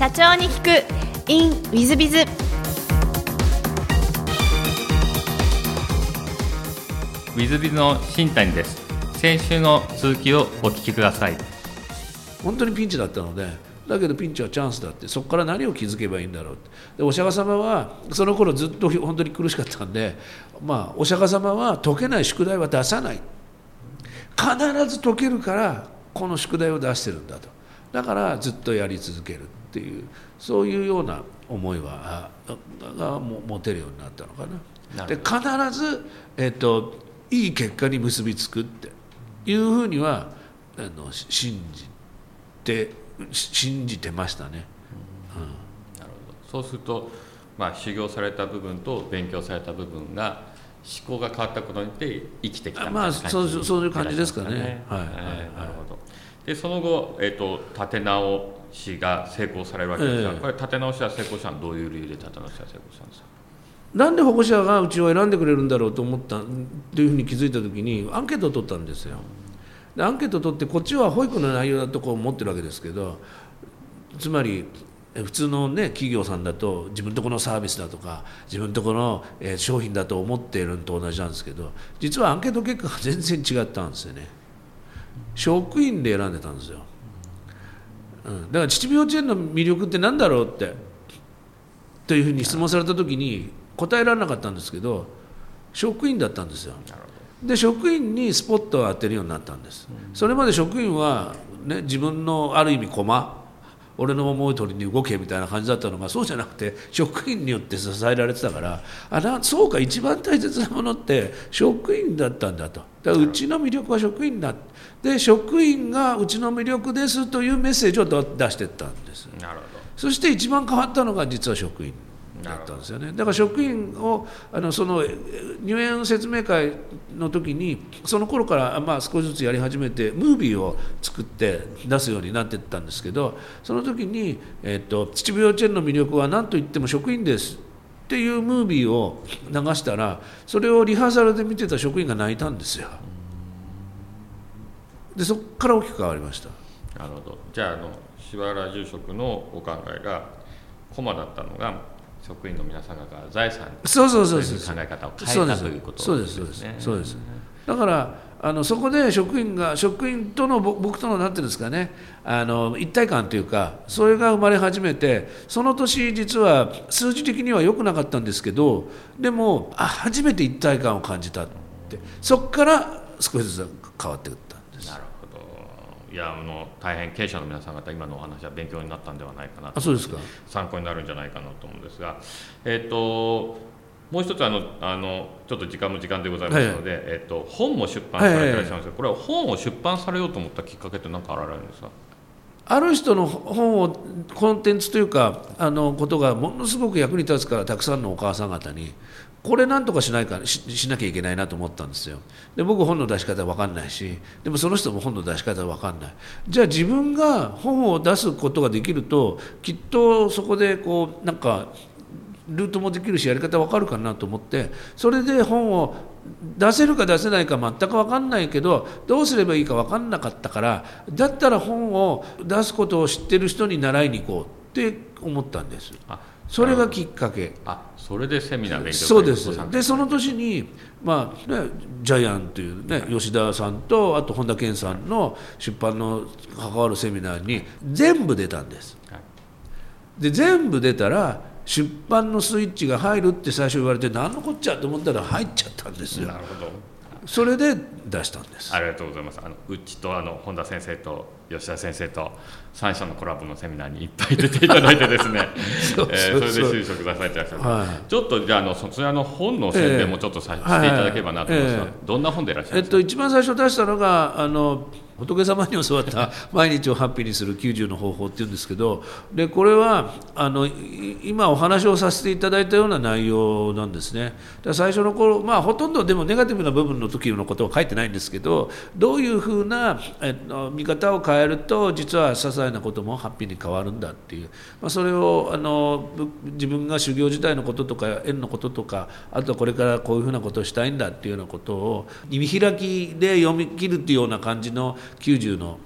社長に聞く。In ウィズビズウィズビズの新谷です。先週の続きをお聞きください。本当にピンチだったのでだけどピンチはチャンスだってそこから何を気づけばいいんだろうでお釈迦様はその頃ずっと本当に苦しかったんで、まあ、お釈迦様は解けない宿題は出さない。必ず解けるからこの宿題を出してるんだと。だからずっとやり続けるっていうそういうような思いはが持てるようになったのかな。で必ず、えーと、いい結果に結びつくっていうふうにはあの信じて信じてましたね。うん、なるほど。そうすると、まあ、修行された部分と勉強された部分が思考が変わったことによって生きてきたみたいな感じ、まあ、そうそういう感じですかね。はい、はい、なるほど。でその後、えーと、立て直しが成功されるわけですが、えー、これ立て直しが成功したのはどういう理由で立て直しが成功したんですか？なんで保護者がうちを選んでくれるんだろうと思ったというふうに気づいた時にアンケートを取ったんですよ。でアンケートを取ってこっちは保育の内容だとこう思ってるわけですけどつまり普通の、ね、企業さんだと自分とこのサービスだとか自分とこの、え商品だと思っているのと同じなんですけど実はアンケート結果が全然違ったんですよね。職員で選んでたんですよ、うん、だから秩父幼稚園の魅力って何だろうってというふうに質問された時に答えられなかったんですけど職員だったんですよ。で職員にスポットを当てるようになったんです、それまで職員は、ね、自分のある意味駒俺の思う通りに動けみたいな感じだったのがそうじゃなくて職員によって支えられてたからあなそうか一番大切なものって職員だったんだと。だからうちの魅力は職員だ。で職員がうちの魅力ですというメッセージを出していったんです。なるほど。そして一番変わったのが実は職員だったんですよねだから職員をあのその入園説明会の時にその頃からまあ少しずつやり始めてムービーを作って出すようになっていったんですけどその時に、えーと「秩父幼稚園の魅力は何と言っても職員です」っていうムービーを流したらそれをリハーサルで見てた職員が泣いたんですよ。でそこから大きく変わりました。なるほどじゃああの柴原住職のお考えが駒だったのが職員の皆様が財産そうそうそうそう考え方を変えたということそうですそうですそうですだからあのそこで職員が職員との僕とのなんていうんですかねあの一体感というかそれが生まれ始めてその年実は数字的には良くなかったんですけどでもあ初めて一体感を感じたってそこから少しずつ変わっていったんです。なるほどいやあの大変経営者の皆さん方今のお話は勉強になったんではないかなあそうですか。参考になるんじゃないかなと思うんですがえっ、ー、ともう一つあのあのちょっと時間も時間でございますので、はい、えっと、本も出版されていらっしゃいますが、これは本を出版されようと思ったきっかけって何かあられるんですか？ある人の本をコンテンツというかあのことがものすごく役に立つからたくさんのお母さん方にこれなんとかしないかししなきゃいけないなと思ったんですよ。で僕本の出し方分かんないしでもその人も本の出し方分かんない。じゃあ自分が本を出すことができるときっとそこでこうなんかルートもできるしやり方わかるかなと思ってそれで本を出せるか出せないか全く分かんないけどどうすればいいか分かんなかったからだったら本を出すことを知ってる人に習いに行こうって思ったんです。それがきっかけ。あそれでセミナー勉強そうです。でその年に、まあね、ジャイアンというね吉田さんとあと本田健さんの出版の関わるセミナーに全部出たんです。で全部出たら出版のスイッチが入るって最初言われて何のこっちゃと思ったら入っちゃったんですよ。なるほどそれで出したんです。ありがとうございます。あのうちとあの本田先生と吉田先生と三社のコラボのセミナーにいっぱい出ていただいてですね。そえそれで就職させてらっしゃる、はい、ちょっとじゃあのそちらの本の宣伝もちょっとさ、えー、していただければなと思いますが、えー、どんな本でいらっしゃるんですか、えっと、一番最初出したのがあの仏様に教わった 毎日をハッピーにする90の方法っていうんですけどでこれはあの今お話をさせていただいたような内容なんですね。最初の頃まあほとんどでもネガティブな部分の時のことは書いてないんですけどどういうふうなえ見方を変えると実は些細なこともハッピーに変わるんだっていう、まあ、それをあの自分が修行時代のこととか縁のこととかあとはこれからこういうふうなことをしたいんだっていうようなことを見開きで読み切るっていうような感じの90の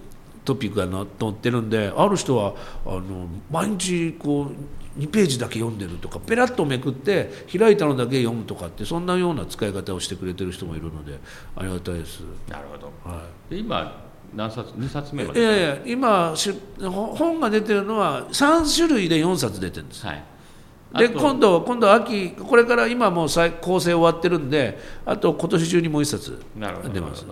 トピックが載ってるんである人はあの毎日こう2ページだけ読んでるとかペラッとめくって開いたのだけ読むとかってそんなような使い方をしてくれてる人もいるのでありがたいです。なるほど、はい、で今何冊2冊目まで。いやいや今本が出てるのは3種類で4冊出てるんです、はい、で今度今度秋これから今もう構成終わってるんであと今年中にもう1冊出ます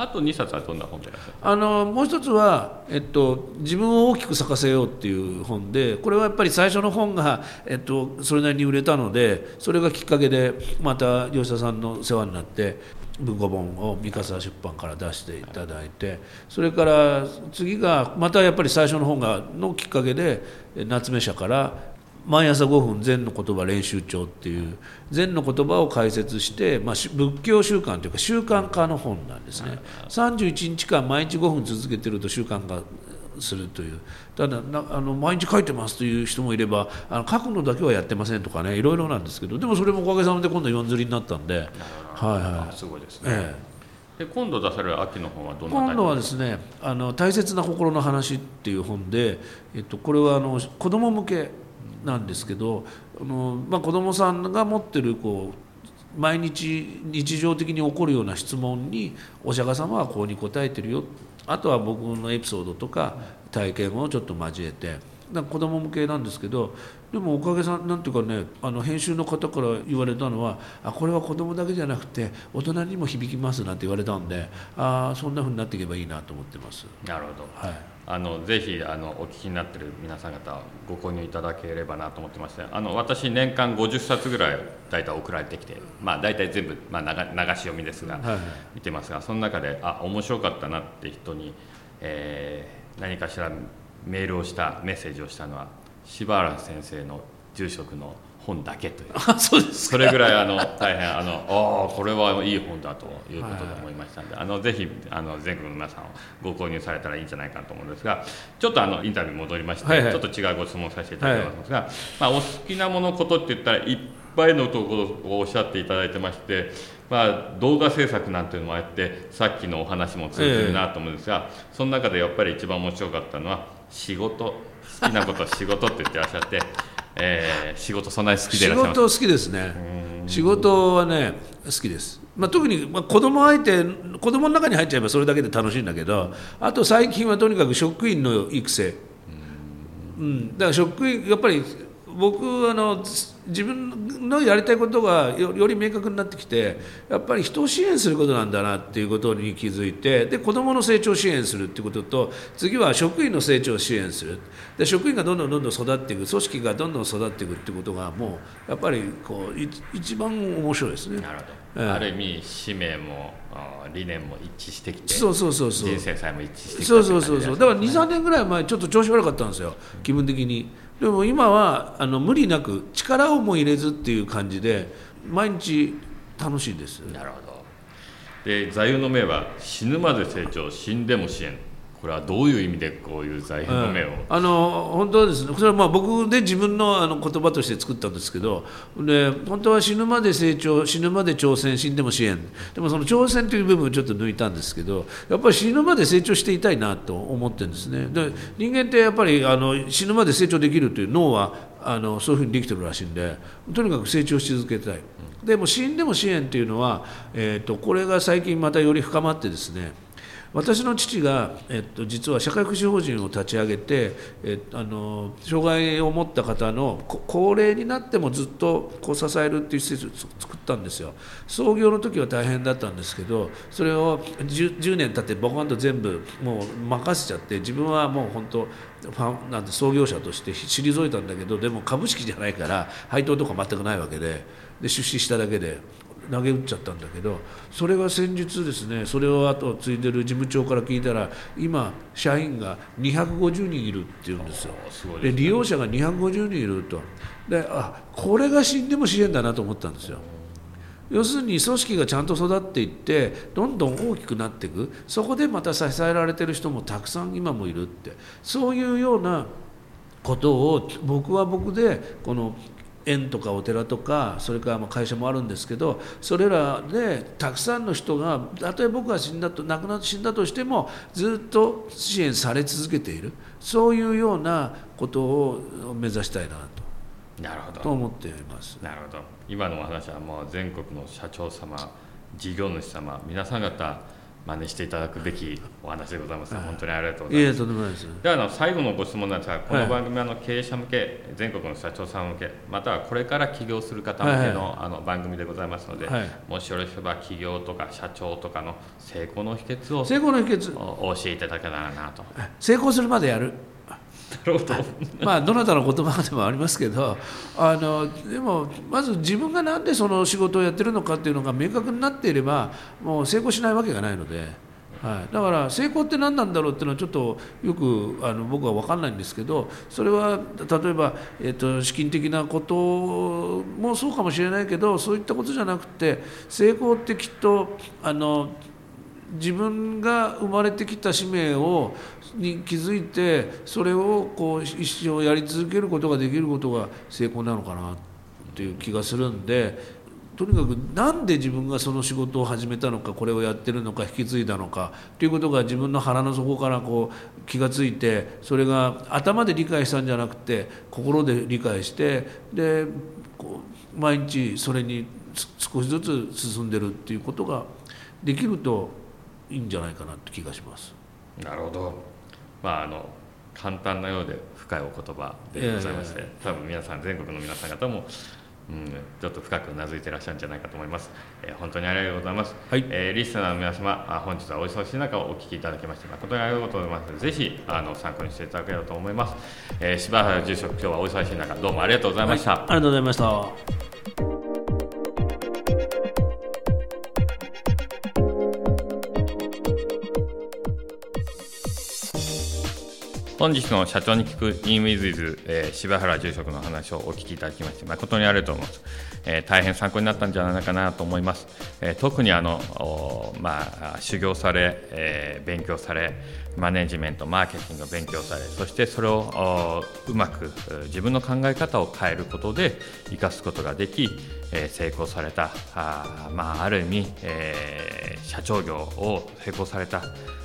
あと2冊はどんな本であのもう一つは、えっと「自分を大きく咲かせよう」っていう本でこれはやっぱり最初の本が、えっと、それなりに売れたのでそれがきっかけでまた吉田さんの世話になって文庫本を三笠出版から出していただいてそれから次がまたやっぱり最初の本がのきっかけで夏目社から毎朝5分禅の言葉練習帳っていう禅の言葉を解説して、まあ、仏教習慣というか習慣化の本なんですね。31日間毎日5分続けてると習慣化するという。ただあの毎日書いてますという人もいればあの書くのだけはやってませんとかねいろいろなんですけどでもそれもおかげさまで今度4釣りになったんで、はいはい、すごいですね、ええ、で今度出される秋の本はどんな今度はですね「あの大切な心の話」っていう本で、えっと、これはあの子供向けなんですけどあの、まあ、子供さんが持ってるこう毎日日常的に起こるような質問にお釈迦様はこうに答えてるよ。あとは僕のエピソードとか体験をちょっと交えて。なんか子供向けなんですけどでもおかげさんなんていうかねあの編集の方から言われたのはあこれは子供だけじゃなくて大人にも響きますなんて言われたんであそんなふうになっていけばいいなと思ってます。なるほど、はいあのぜひあのお聞きになってる皆さん方ご購入いただければなと思ってましてあの私年間50冊ぐらい大体送られてきてまあ大体全部、まあ、流流し読みですが、はいはい、見てますがその中であ面白かったなって人に、えー、何かしらメールをしたメッセージをしたのは柴原先生の住職の本だけという。あそうですそれぐらいあの大変あのあこれはいい本だということで思いましたので、はい、あのぜひあの全国の皆さんご購入されたらいいんじゃないかと思うんですがちょっとあのインタビュー戻りまして、はいはい、ちょっと違うご質問させていただきますが、はい、まあ、お好きなものことって言ったらいっぱいのところをおっしゃっていただいてましてまあ、動画制作なんていうのもあってさっきのお話も通じるなと思うんですが、えー、その中でやっぱり一番面白かったのは仕事。好きなこと仕事って言ってらっしゃって、えー、仕事そんなに好きでいらっしゃいます？仕事好きですね。仕事はね好きです、まあ、特に、まあ、子供相手子供の中に入っちゃえばそれだけで楽しいんだけどあと最近はとにかく職員の育成。うん、だから職員やっぱり僕あの自分のやりたいことがより明確になってきてやっぱり人を支援することなんだなっていうことに気づいてで子どもの成長を支援するっていうことと次は職員の成長を支援する。で職員がどんどんどんどん育っていく組織がどんどん育っていくっていうことがもうやっぱりこう一番面白いですね。なるほど。ある意味使命も理念も一致してきてそうそうそうそう。人生さえも一致してきてそうそうそうそう。だから23年ぐらい前ちょっと調子悪かったんですよ。気分的にでも今はあの無理なく力をも入れずっていう感じで毎日楽しいです。なるほど。で座右の銘は死ぬまで成長死んでも支援。これはどういう意味でこういう財布の目を、うん、あの本当はですねそれはまあ僕で自分のあの言葉として作ったんですけどで本当は死ぬまで成長死ぬまで挑戦死んでも支援でもその挑戦という部分をちょっと抜いたんですけどやっぱり死ぬまで成長していたいなと思ってるんですね。で人間ってやっぱりあの死ぬまで成長できるという脳はあのそういうふうにできてるらしいんでとにかく成長し続けたい。でも死んでも支援というのは、えーとこれが最近またより深まってですね私の父が、えっと、実は社会福祉法人を立ち上げて、えっとあの障害を持った方の高齢になってもずっとこう支えるっていう施設を作ったんですよ。創業の時は大変だったんですけどそれを 10, 10年経ってボコンと全部もう任せちゃって自分はもう本当ファンなんて創業者として退いたんだけどでも株式じゃないから配当とか全くないわけでで出資しただけで。投げ打っちゃったんだけどそれが先日ですねそれを後継いでる事務長から聞いたら今社員が250人いるって言うんですよ。で、ね、利用者が250人いると。であこれが死んでも支援だなと思ったんですよ。要するに組織がちゃんと育っていってどんどん大きくなっていく。そこでまた支えられてる人もたくさん今もいるって。そういうようなことを僕は僕でこの園とかお寺とかそれからまあ会社もあるんですけどそれらでたくさんの人がたとえ僕が死んだと亡くなって死んだとしてもずっと支援され続けている。そういうようなことを目指したいなと。なるほど。と思っています。なるほど。今のお話はもう全国の社長様事業主様皆さん方真似していただくべきお話でございます、はい、本当にありがとうございます。ではあの最後のご質問なんですが、この番組はあの経営者向け、全国の社長さん向け、またはこれから起業する方向けの,、あの番組でございますので、はい、もしよろしければ起業とか社長とかの成功の秘訣を成功の秘訣。お教えいただけたらなと。成功するまでやる。なるほどまあどなたの言葉でもありますけどあのでもまず自分が何でその仕事をやってるのかっていうのが明確になっていればもう成功しないわけがないので。はい、だから成功って何なんだろうっていうのはちょっとよくあの僕は分かんないんですけどそれは例えば、えーと、資金的なこともそうかもしれないけどそういったことじゃなくて成功ってきっとあの自分が生まれてきた使命をに気づいてそれをこう一生やり続けることができることが成功なのかなっていう気がするんでとにかく何で自分がその仕事を始めたのかこれをやってるのか引き継いだのかということが自分の腹の底からこう気が付いてそれが頭で理解したんじゃなくて心で理解してでこう毎日それに少しずつ進んでるっていうことができるといいんじゃないかなって気がします。なるほど、まああの簡単なようで深いお言葉でございまして、多分皆さん全国の皆さん方もうん、ちょっと深くうなずいてらっしゃるんじゃないかと思います。えー、本当にありがとうございます。はい、えー、リスナーの皆様、本日はお忙しい中お聞きいただきまして誠にありがとうございます。ぜひあの参考にしていただければと思います。えー、柴原住職、今日はお忙しい中どうもありがとうございました。はい、ありがとうございました。本日の社長に聞くインウィズイズ、え、柴原住職の話をお聞きいただきまして誠にありがとうございます、えー、大変参考になったんじゃないかなと思います、えー、特にあの、まあ、修行され、えー、勉強されマネジメントマーケティングを勉強されそしてそれをうまく自分の考え方を変えることで生かすことができ、えー、成功されたあ,、まあ、ある意味、えー、社長業を成功された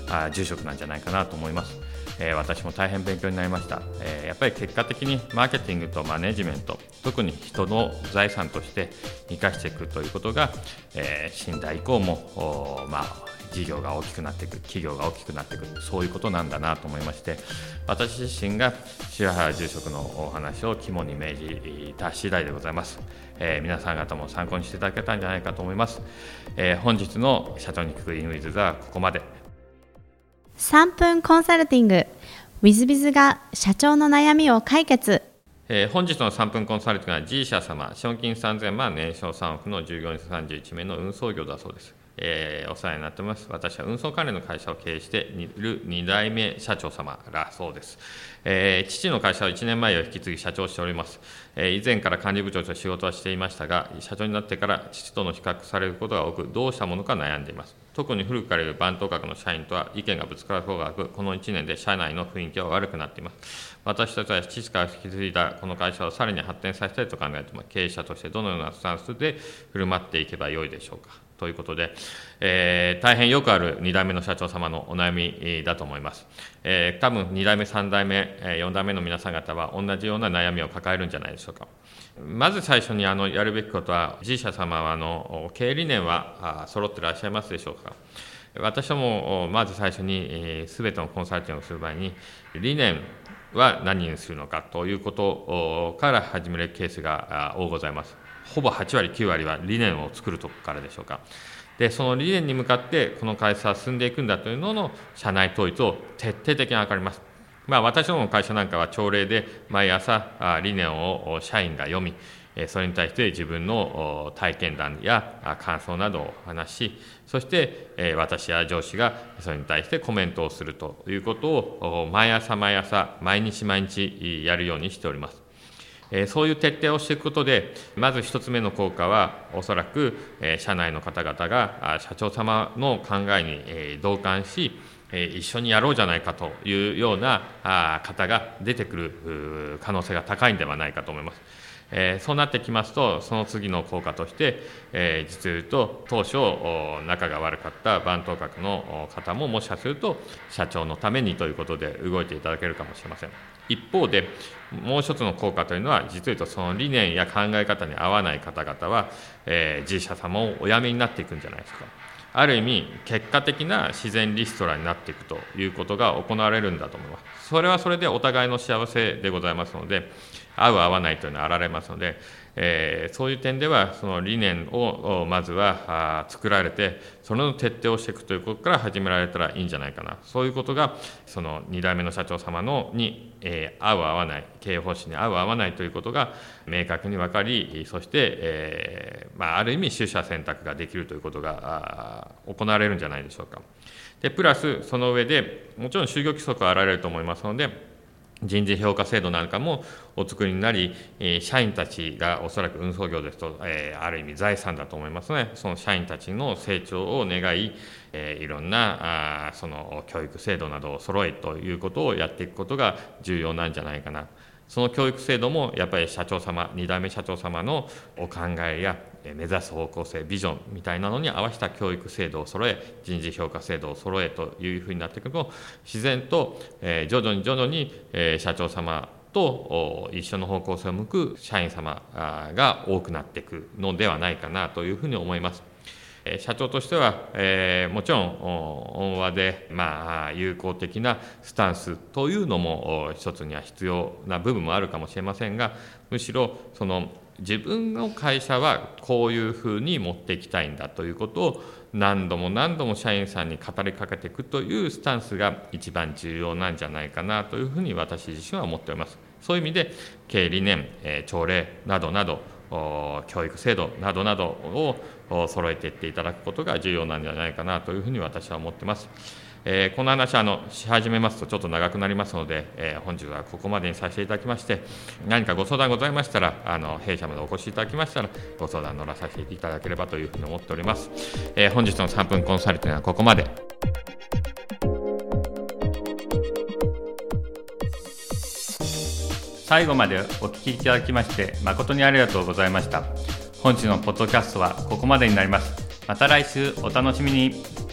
あ住職なんじゃないかなと思います。えー、私も大変勉強になりました、えー、やっぱり結果的にマーケティングとマネジメント特に人の財産として生かしていくということが、えー、信頼以降もまあ事業が大きくなっていく企業が大きくなっていくそういうことなんだなと思いまして私自身が白原住職のお話を肝に銘じた次第でございます、えー、皆さん方も参考にしていただけたんじゃないかと思います、えー、本日の社長に聞くインウィズはここまで。3分コンサルティング w i z b i が社長の悩みを解決えー、本日の3分コンサルティングは G 社様、資本金3000万、年商3億の従業員31名の運送業だそうです。えー、お世話になってます。私は運送関連の会社を経営している2代目社長様らそうです。えー、父の会社は1年前を引き継ぎ社長しております。えー、以前から管理部長と仕事はしていましたが、社長になってから父との比較されることが多く、どうしたものか悩んでいます。特に古くからいる番頭閣の社員とは意見がぶつかる方が悪く、この1年で社内の雰囲気は悪くなっています。私たちは父から引き継いだこの会社をさらに発展させたいと考えても。経営者としてどのようなスタンスで振る舞っていけばよいでしょうか。ということで、えー、大変よくある2代目の社長様のお悩みだと思います。えー、多分2代目、3代目、4代目の皆さん方は同じような悩みを抱えるんじゃないでしょうか。まず最初にあのやるべきことは、G 社様はあの経営理念は揃ってらっしゃいますでしょうか。私どもまず最初にすべてのコンサルティングをする場合に理念は何にするのかということから始めるケースが多ございます。ほぼ8割、9割は理念を作るとこからでしょうか。で、その理念に向かって、この会社は進んでいくんだというのの社内統一を徹底的に図ります。まあ、私どもの会社なんかは朝礼で毎朝理念を社員が読み、それに対して自分の体験談や感想などを話し、そして私や上司がそれに対してコメントをするということを毎朝毎朝、毎日毎日やるようにしております。そういう徹底をしていくことで、まず1つ目の効果は、おそらく社内の方々が社長様の考えに同感し、一緒にやろうじゃないかというような方が出てくる可能性が高いんではないかと思います。え、そうなってきますとその次の効果として、え、実を言うと当初仲が悪かった番頭閣の方ももしかすると社長のためにということで動いていただけるかもしれません。一方でもう一つの効果というのは実を言うとその理念や考え方に合わない方々は、えー、G 社様をお辞めになっていくんじゃないですか。ある意味結果的な自然リストラになっていくということが行われるんだと思います。それはそれでお互いの幸せでございますので合う合わないというのはあられますので、えー、そういう点ではその理念をまずは作られてその徹底をしていくということから始められたらいいんじゃないかなそういうことがその2代目の社長様のに、えー、合う合わない経営方針に合う合わないということが明確に分かりそして、えー、まあ、ある意味取捨選択ができるということが行われるんじゃないでしょうか。でプラスその上でもちろん就業規則はあられると思いますので人事評価制度なんかもお作りになり、社員たちがおそらく運送業ですと、ある意味財産だと思いますね、その社員たちの成長を願い、いろんなその教育制度などを揃えということをやっていくことが重要なんじゃないかな。その教育制度もやっぱり社長様、2代目社長様のお考えや目指す方向性、ビジョンみたいなのに合わせた教育制度を揃え、人事評価制度を揃えというふうになっていくと、自然と、徐々に徐々に、社長様と一緒の方向性を向く社員様が多くなっていくのではないかなというふうに思います。社長としては、えー、もちろん温和で、まあ、友好的なスタンスというのも一つには必要な部分もあるかもしれませんがむしろその自分の会社はこういうふうに持っていきたいんだということを何度も何度も社員さんに語りかけていくというスタンスが一番重要なんじゃないかなというふうに私自身は思っております。そういう意味で経営理念、朝礼などなど教育制度などなどを揃えていっていただくことが重要なんじゃないかなというふうに私は思ってます。えー、この話あのし始めますとちょっと長くなりますので、えー、本日はここまでにさせていただきまして何かご相談ございましたらあの弊社までお越しいただきましたらご相談乗らさせていただければというふうに思っております、えー、本日の3分コンサルティングはここまで。最後までお聞きいただきまして誠にありがとうございました。本日のポッドキャストはここまでになります。また来週お楽しみに。